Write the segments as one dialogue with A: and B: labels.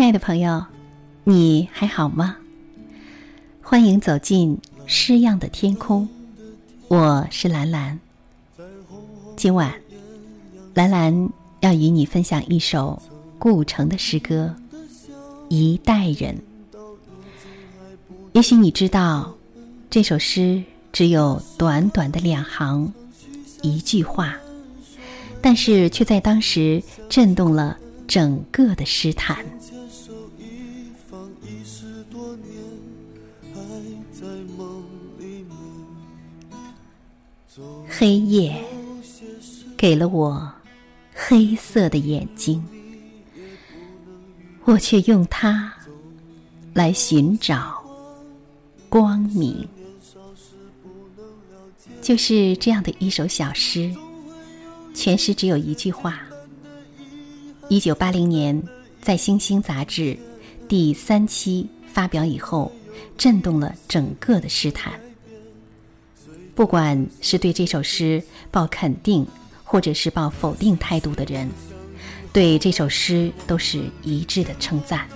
A: 亲爱的朋友，你还好吗？欢迎走进诗样的天空，我是兰兰。今晚，兰兰要与你分享一首顾城的诗歌《一代人》。也许你知道，这首诗只有短短的两行，一句话，但是却在当时震动了整个的诗坛。黑夜给了我黑色的眼睛，我却用它来寻找光明。就是这样的一首小诗，全诗只有一句话。一九八零年在《星星》杂志第三期发表以后，震动了整个的诗坛。不管是对这首诗抱肯定，或者是抱否定态度的人，对这首诗都是一致的称赞。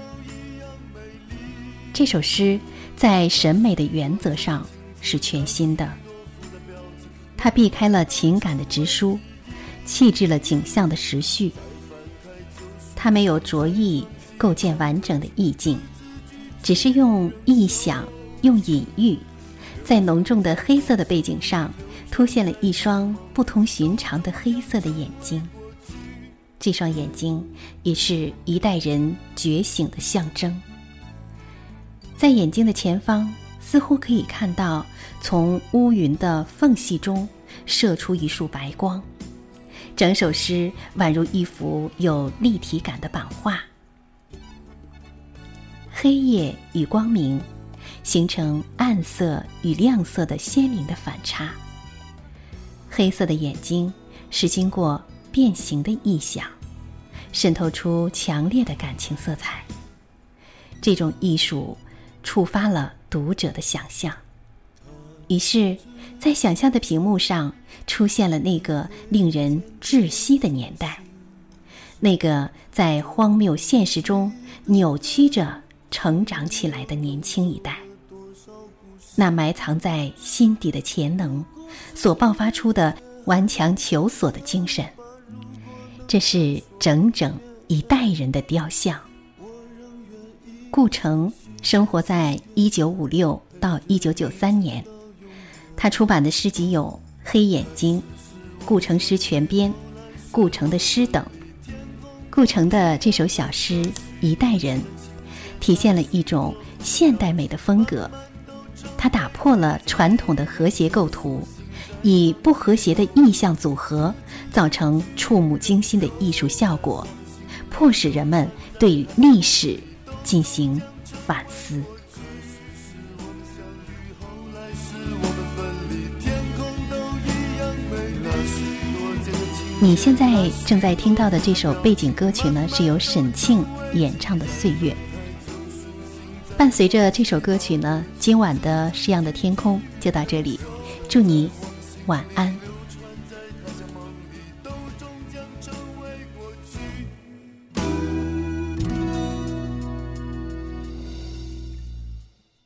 A: 这首诗在审美的原则上是全新的，它避开了情感的直抒，弃置了景象的时序。它没有着意构建完整的意境，只是用意想、用隐喻。在浓重的黑色的背景上，凸现了一双不同寻常的黑色的眼睛。这双眼睛也是一代人觉醒的象征。在眼睛的前方，似乎可以看到从乌云的缝隙中射出一束白光。整首诗宛如一幅有立体感的版画。黑夜与光明。形成暗色与亮色的鲜明的反差。黑色的眼睛是经过变形的意象，渗透出强烈的感情色彩。这种艺术触发了读者的想象，于是，在想象的屏幕上出现了那个令人窒息的年代，那个在荒谬现实中扭曲着成长起来的年轻一代。那埋藏在心底的潜能，所爆发出的顽强求索的精神，这是整整一代人的雕像。顾城生活在一九五六到一九九三年，他出版的诗集有《黑眼睛》《顾城诗全编》《顾城的诗等》。顾城的这首小诗《一代人》，体现了一种现代美的风格。它打破了传统的和谐构图，以不和谐的意象组合，造成触目惊心的艺术效果，迫使人们对历史进行反思。你现在正在听到的这首背景歌曲呢，是由沈庆演唱的《岁月》。伴随着这首歌曲呢，今晚的诗样的天空就到这里，祝你晚安。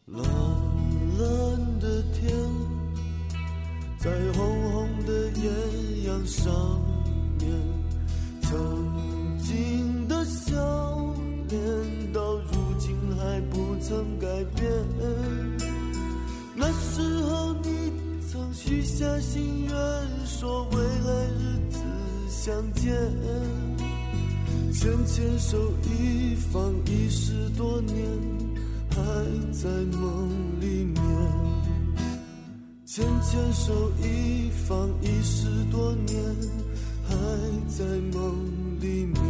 B: 蓝蓝的天，在红红的艳阳上面，曾时候你曾许下心愿，说未来日子相见，牵牵手一放已十多年，还在梦里面。牵牵手一放已十多年，还在梦里面。